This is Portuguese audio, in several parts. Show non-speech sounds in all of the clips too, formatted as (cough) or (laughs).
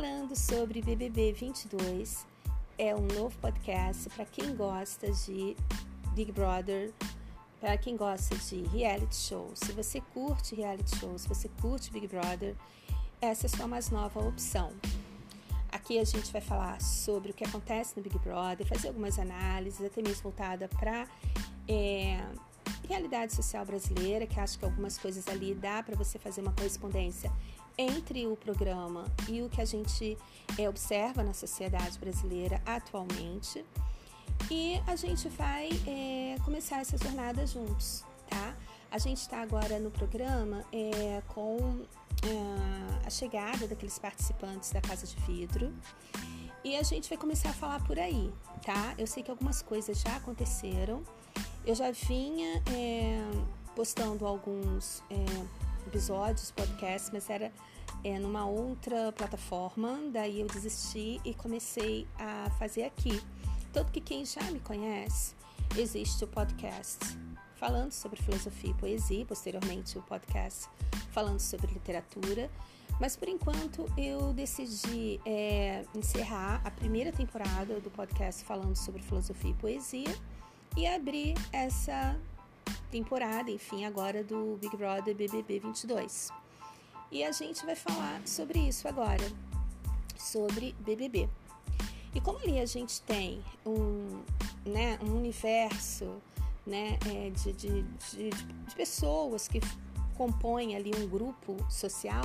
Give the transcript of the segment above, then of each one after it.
falando sobre BBB 22. É um novo podcast para quem gosta de Big Brother, para quem gosta de reality show. Se você curte reality show, se você curte Big Brother, essa é sua mais nova opção. Aqui a gente vai falar sobre o que acontece no Big Brother, fazer algumas análises, até mesmo voltada para é, realidade social brasileira, que acho que algumas coisas ali dá para você fazer uma correspondência entre o programa e o que a gente é, observa na sociedade brasileira atualmente. E a gente vai é, começar essa jornada juntos, tá? A gente está agora no programa é, com é, a chegada daqueles participantes da Casa de Vidro e a gente vai começar a falar por aí, tá? Eu sei que algumas coisas já aconteceram. Eu já vinha é, postando alguns é, episódios, podcasts, mas era é, numa outra plataforma. Daí eu desisti e comecei a fazer aqui. Tanto que quem já me conhece, existe o podcast falando sobre filosofia e poesia, posteriormente o podcast falando sobre literatura. Mas por enquanto eu decidi é, encerrar a primeira temporada do podcast falando sobre filosofia e poesia e abrir essa temporada, enfim, agora do Big Brother BBB 22. E a gente vai falar sobre isso agora, sobre BBB. E como ali a gente tem um, né, um universo né, é, de, de, de, de pessoas que compõem ali um grupo social,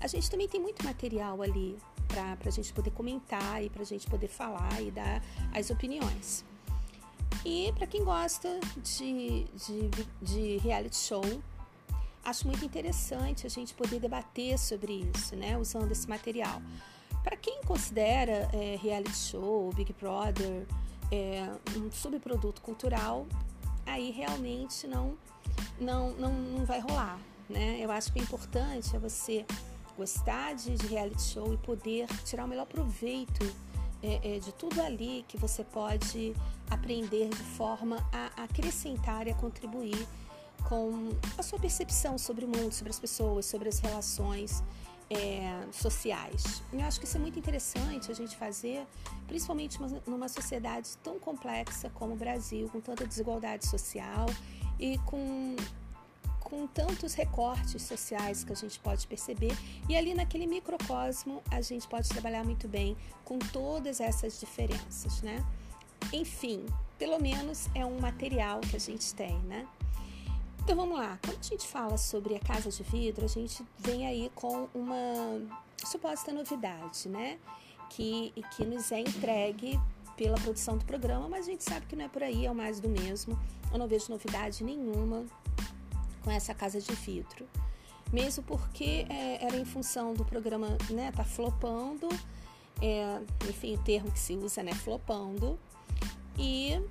a gente também tem muito material ali para a gente poder comentar e para a gente poder falar e dar as opiniões. E para quem gosta de, de, de reality show, acho muito interessante a gente poder debater sobre isso, né, usando esse material. Para quem considera é, reality show, Big Brother, é, um subproduto cultural, aí realmente não, não, não, não vai rolar. Né? Eu acho que o importante é você gostar de, de reality show e poder tirar o melhor proveito é, é, de tudo ali que você pode aprender de forma a acrescentar e a contribuir com a sua percepção sobre o mundo, sobre as pessoas, sobre as relações é, sociais. Eu acho que isso é muito interessante a gente fazer, principalmente numa sociedade tão complexa como o Brasil, com tanta desigualdade social e com com tantos recortes sociais que a gente pode perceber, e ali naquele microcosmo a gente pode trabalhar muito bem com todas essas diferenças, né? Enfim, pelo menos é um material que a gente tem, né? Então vamos lá, quando a gente fala sobre a casa de vidro, a gente vem aí com uma suposta novidade, né? Que, que nos é entregue pela produção do programa, mas a gente sabe que não é por aí, é o mais do mesmo. Eu não vejo novidade nenhuma com essa casa de vidro. Mesmo porque é, era em função do programa, né? Tá flopando, é, enfim, o termo que se usa, né? Flopando. E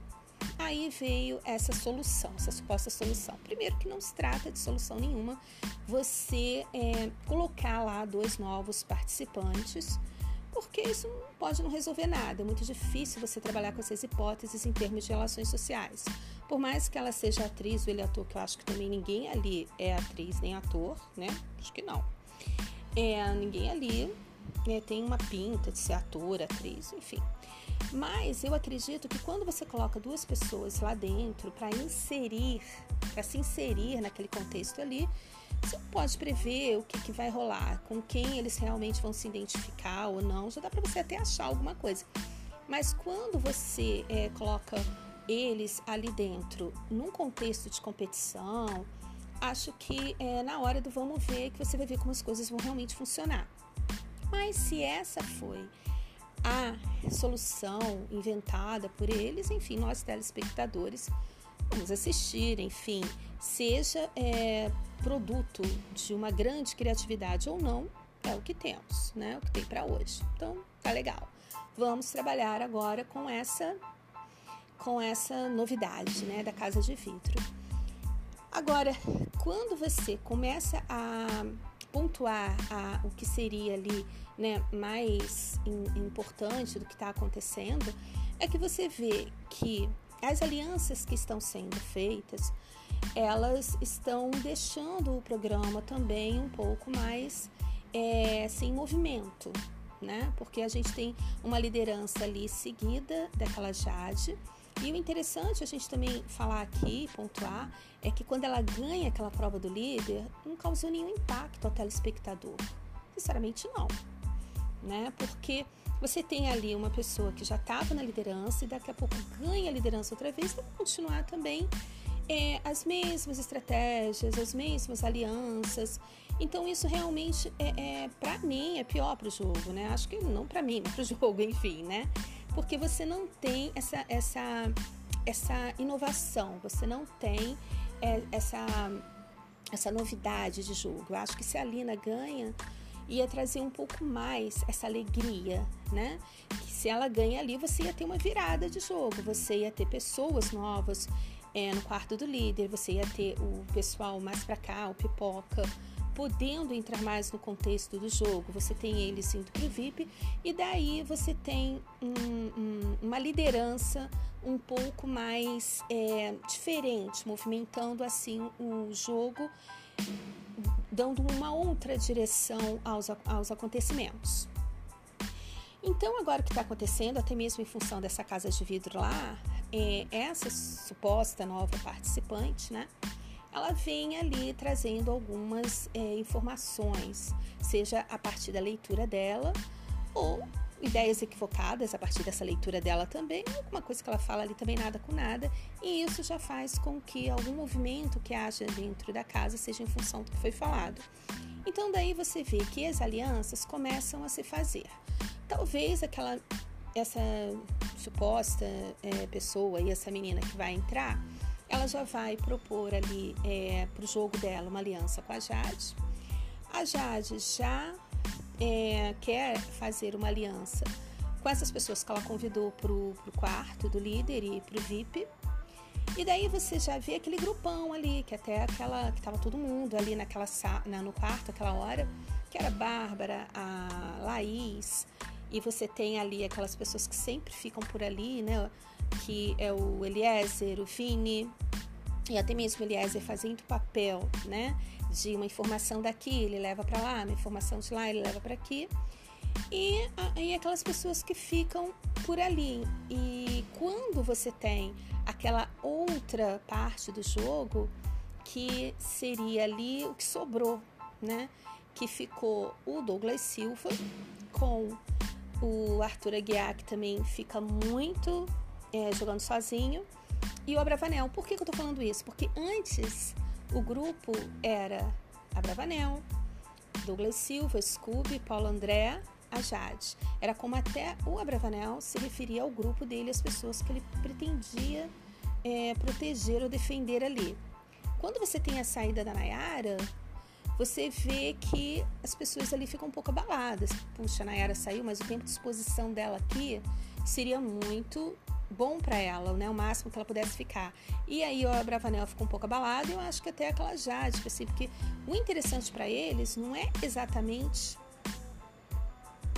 Aí veio essa solução, essa suposta solução. Primeiro que não se trata de solução nenhuma, você é, colocar lá dois novos participantes, porque isso pode não resolver nada. É muito difícil você trabalhar com essas hipóteses em termos de relações sociais. Por mais que ela seja atriz ou ele é ator, que eu acho que também ninguém ali é atriz nem ator, né? Acho que não. É, ninguém ali né, tem uma pinta de ser ator, atriz, enfim. Mas eu acredito que quando você coloca duas pessoas lá dentro para inserir, para se inserir naquele contexto ali, você pode prever o que, que vai rolar, com quem eles realmente vão se identificar ou não. Já dá para você até achar alguma coisa. Mas quando você é, coloca eles ali dentro num contexto de competição, acho que é na hora do vamos ver que você vai ver como as coisas vão realmente funcionar. Mas se essa foi a solução inventada por eles, enfim, nós telespectadores vamos assistir, enfim, seja é, produto de uma grande criatividade ou não, é o que temos, né? O que tem para hoje. Então, tá legal. Vamos trabalhar agora com essa com essa novidade, né, da casa de vidro. Agora, quando você começa a pontuar a, o que seria ali né, mais in, importante do que está acontecendo, é que você vê que as alianças que estão sendo feitas, elas estão deixando o programa também um pouco mais é, sem movimento, né? Porque a gente tem uma liderança ali seguida daquela Jade. E o interessante a gente também falar aqui, pontuar, é que quando ela ganha aquela prova do líder, não causou nenhum impacto ao telespectador. Sinceramente, não. Né? Porque você tem ali uma pessoa que já estava na liderança e daqui a pouco ganha a liderança outra vez, então continuar também é, as mesmas estratégias, as mesmas alianças. Então isso realmente é, é para mim é pior para o jogo, né? Acho que não para mim, mas para o jogo, (laughs) enfim, né? Porque você não tem essa essa essa inovação, você não tem é, essa essa novidade de jogo. Eu acho que se a Lina ganha ia trazer um pouco mais essa alegria, né? Que se ela ganha ali, você ia ter uma virada de jogo, você ia ter pessoas novas, é, no quarto do líder, você ia ter o pessoal mais para cá, o pipoca, podendo entrar mais no contexto do jogo. Você tem eles indo para o VIP e daí você tem um, um, uma liderança um pouco mais é, diferente, movimentando assim o jogo, dando uma outra direção aos, aos acontecimentos. Então, agora o que está acontecendo, até mesmo em função dessa casa de vidro lá, é, essa suposta nova participante, né? Ela vem ali trazendo algumas é, informações, seja a partir da leitura dela ou ideias equivocadas a partir dessa leitura dela também, alguma coisa que ela fala ali também nada com nada, e isso já faz com que algum movimento que haja dentro da casa seja em função do que foi falado. Então daí você vê que as alianças começam a se fazer. Talvez aquela essa suposta é, pessoa e essa menina que vai entrar, ela já vai propor ali é, para o jogo dela uma aliança com a Jade. A Jade já é, quer fazer uma aliança com essas pessoas que ela convidou para o quarto do líder e para o VIP. E daí você já vê aquele grupão ali, que até aquela que estava todo mundo ali naquela na, no quarto aquela hora, que era a Bárbara, a Laís, e você tem ali aquelas pessoas que sempre ficam por ali, né? Que é o Eliezer, o Vini, e até mesmo o Eliezer fazendo papel, né? De uma informação daqui, ele leva para lá, uma informação de lá, ele leva para aqui. E aí aquelas pessoas que ficam por ali. E quando você tem aquela outra parte do jogo, que seria ali o que sobrou, né? Que ficou o Douglas Silva com o Arthur Aguiar, que também fica muito é, jogando sozinho. E o Abravanel. Por que, que eu tô falando isso? Porque antes o grupo era Abravanel, Douglas Silva, Scooby, Paulo André, a Jade. Era como até o Abravanel se referia ao grupo dele, as pessoas que ele pretendia é, proteger ou defender ali. Quando você tem a saída da Nayara, você vê que as pessoas ali ficam um pouco abaladas. Puxa, a Nayara saiu, mas o tempo de exposição dela aqui seria muito bom para ela, né? O máximo que ela pudesse ficar. E aí o Bravanel ficou um pouco abalado e eu acho que até aquela Jade, assim, porque o interessante para eles não é exatamente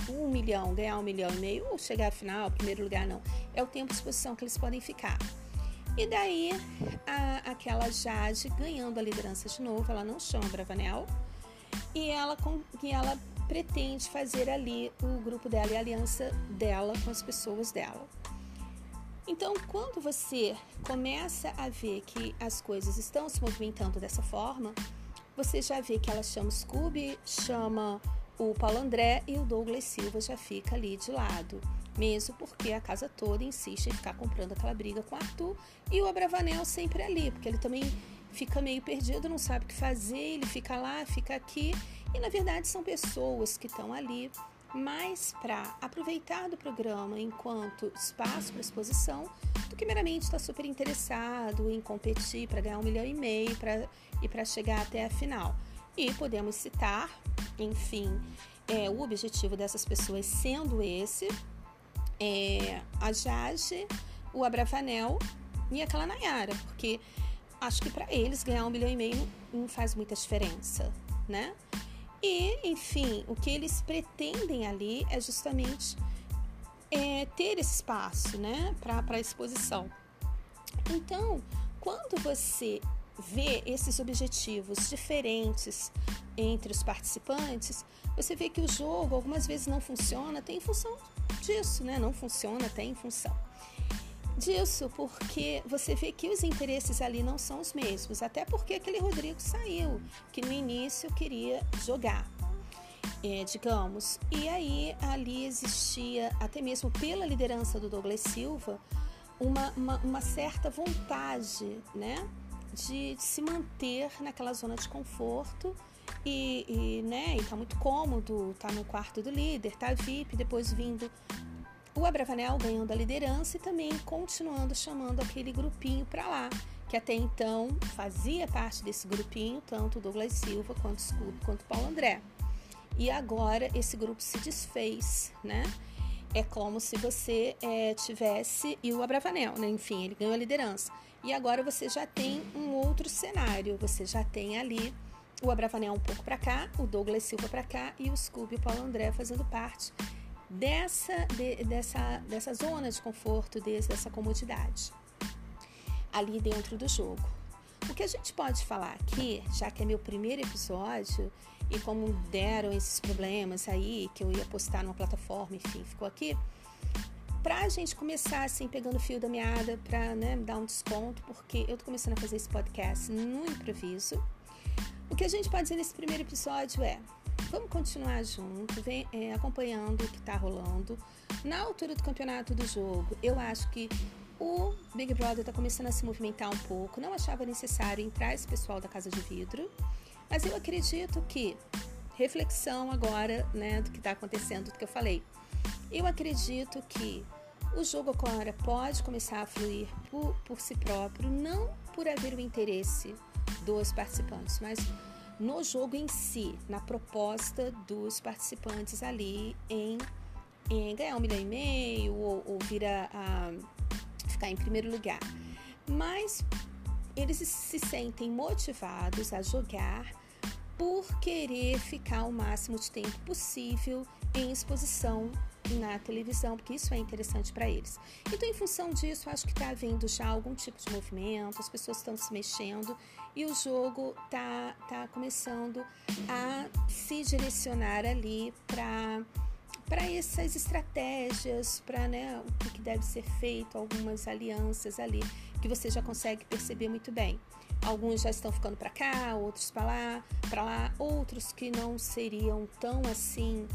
um milhão, ganhar um milhão e meio ou chegar à final, primeiro lugar, não. É o tempo de exposição que eles podem ficar. E daí, a, aquela Jade ganhando a liderança de novo, ela não chama Bravanel, e ela, e ela pretende fazer ali o grupo dela e a aliança dela com as pessoas dela. Então, quando você começa a ver que as coisas estão se movimentando dessa forma, você já vê que ela chama o Scooby, chama o Paulo André e o Douglas Silva já fica ali de lado. Mesmo porque a casa toda insiste em ficar comprando aquela briga com o Arthur e o Abravanel sempre ali, porque ele também fica meio perdido, não sabe o que fazer, ele fica lá, fica aqui, e na verdade são pessoas que estão ali mais para aproveitar do programa enquanto espaço para exposição do que meramente estar tá super interessado em competir para ganhar um milhão e meio pra, e para chegar até a final. E podemos citar, enfim, é, o objetivo dessas pessoas sendo esse, é, a Jade, o Abravanel e aquela Nayara, porque acho que para eles ganhar um milhão e meio não faz muita diferença, né? E, enfim, o que eles pretendem ali é justamente é, ter espaço, né, para exposição. Então, quando você vê esses objetivos diferentes entre os participantes, você vê que o jogo algumas vezes não funciona, tem função disso, né? Não funciona, tem função disso, porque você vê que os interesses ali não são os mesmos, até porque aquele Rodrigo saiu, que no início queria jogar, é, digamos. E aí ali existia, até mesmo pela liderança do Douglas Silva, uma, uma, uma certa vontade, né? De, de, se manter naquela zona de conforto e, e né, e tá muito cômodo, tá no quarto do líder, tá VIP, depois vindo o Abravanel ganhando a liderança e também continuando chamando aquele grupinho para lá, que até então fazia parte desse grupinho, tanto Douglas Silva quanto Scooby quanto Paulo André. E agora esse grupo se desfez, né? É como se você é, tivesse e o Abravanel, né? Enfim, ele ganhou a liderança. E agora você já tem um outro cenário. Você já tem ali o Abravanel um pouco para cá, o Douglas Silva para cá e o Scooby e o Paulo André fazendo parte dessa, de, dessa, dessa zona de conforto, dessa comodidade ali dentro do jogo. O que a gente pode falar aqui, já que é meu primeiro episódio, e como deram esses problemas aí, que eu ia postar numa plataforma, enfim, ficou aqui, para a gente começar assim, pegando fio da meada, para né, dar um desconto, porque eu tô começando a fazer esse podcast no improviso. O que a gente pode dizer nesse primeiro episódio é: Vamos continuar junto, é, acompanhando o que está rolando. Na altura do campeonato do jogo, eu acho que o Big Brother está começando a se movimentar um pouco. Não achava necessário entrar esse pessoal da Casa de Vidro, mas eu acredito que, reflexão agora né, do que está acontecendo, do que eu falei, eu acredito que o jogo agora pode começar a fluir por, por si próprio, não por haver o interesse dos participantes, mas no jogo em si, na proposta dos participantes ali em, em ganhar um milhão e meio ou, ou vir a, a ficar em primeiro lugar. Mas eles se sentem motivados a jogar por querer ficar o máximo de tempo possível em exposição na televisão, porque isso é interessante para eles. Então, em função disso, acho que está havendo já algum tipo de movimento, as pessoas estão se mexendo e o jogo tá, tá começando a se direcionar ali para para essas estratégias, para né, o que, deve ser feito, algumas alianças ali que você já consegue perceber muito bem. Alguns já estão ficando para cá, outros para lá, para lá, outros que não seriam tão assim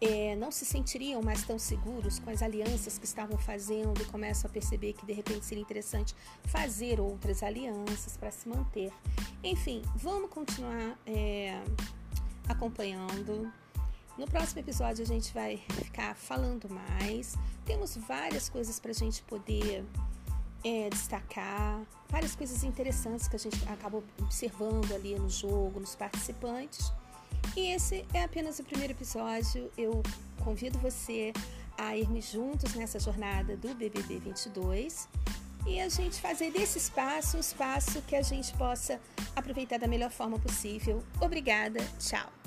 é, não se sentiriam mais tão seguros com as alianças que estavam fazendo e começam a perceber que de repente seria interessante fazer outras alianças para se manter. Enfim, vamos continuar é, acompanhando. No próximo episódio a gente vai ficar falando mais. Temos várias coisas para a gente poder é, destacar, várias coisas interessantes que a gente acabou observando ali no jogo, nos participantes. E esse é apenas o primeiro episódio. Eu convido você a irmos juntos nessa jornada do BBB 22 e a gente fazer desse espaço um espaço que a gente possa aproveitar da melhor forma possível. Obrigada, tchau!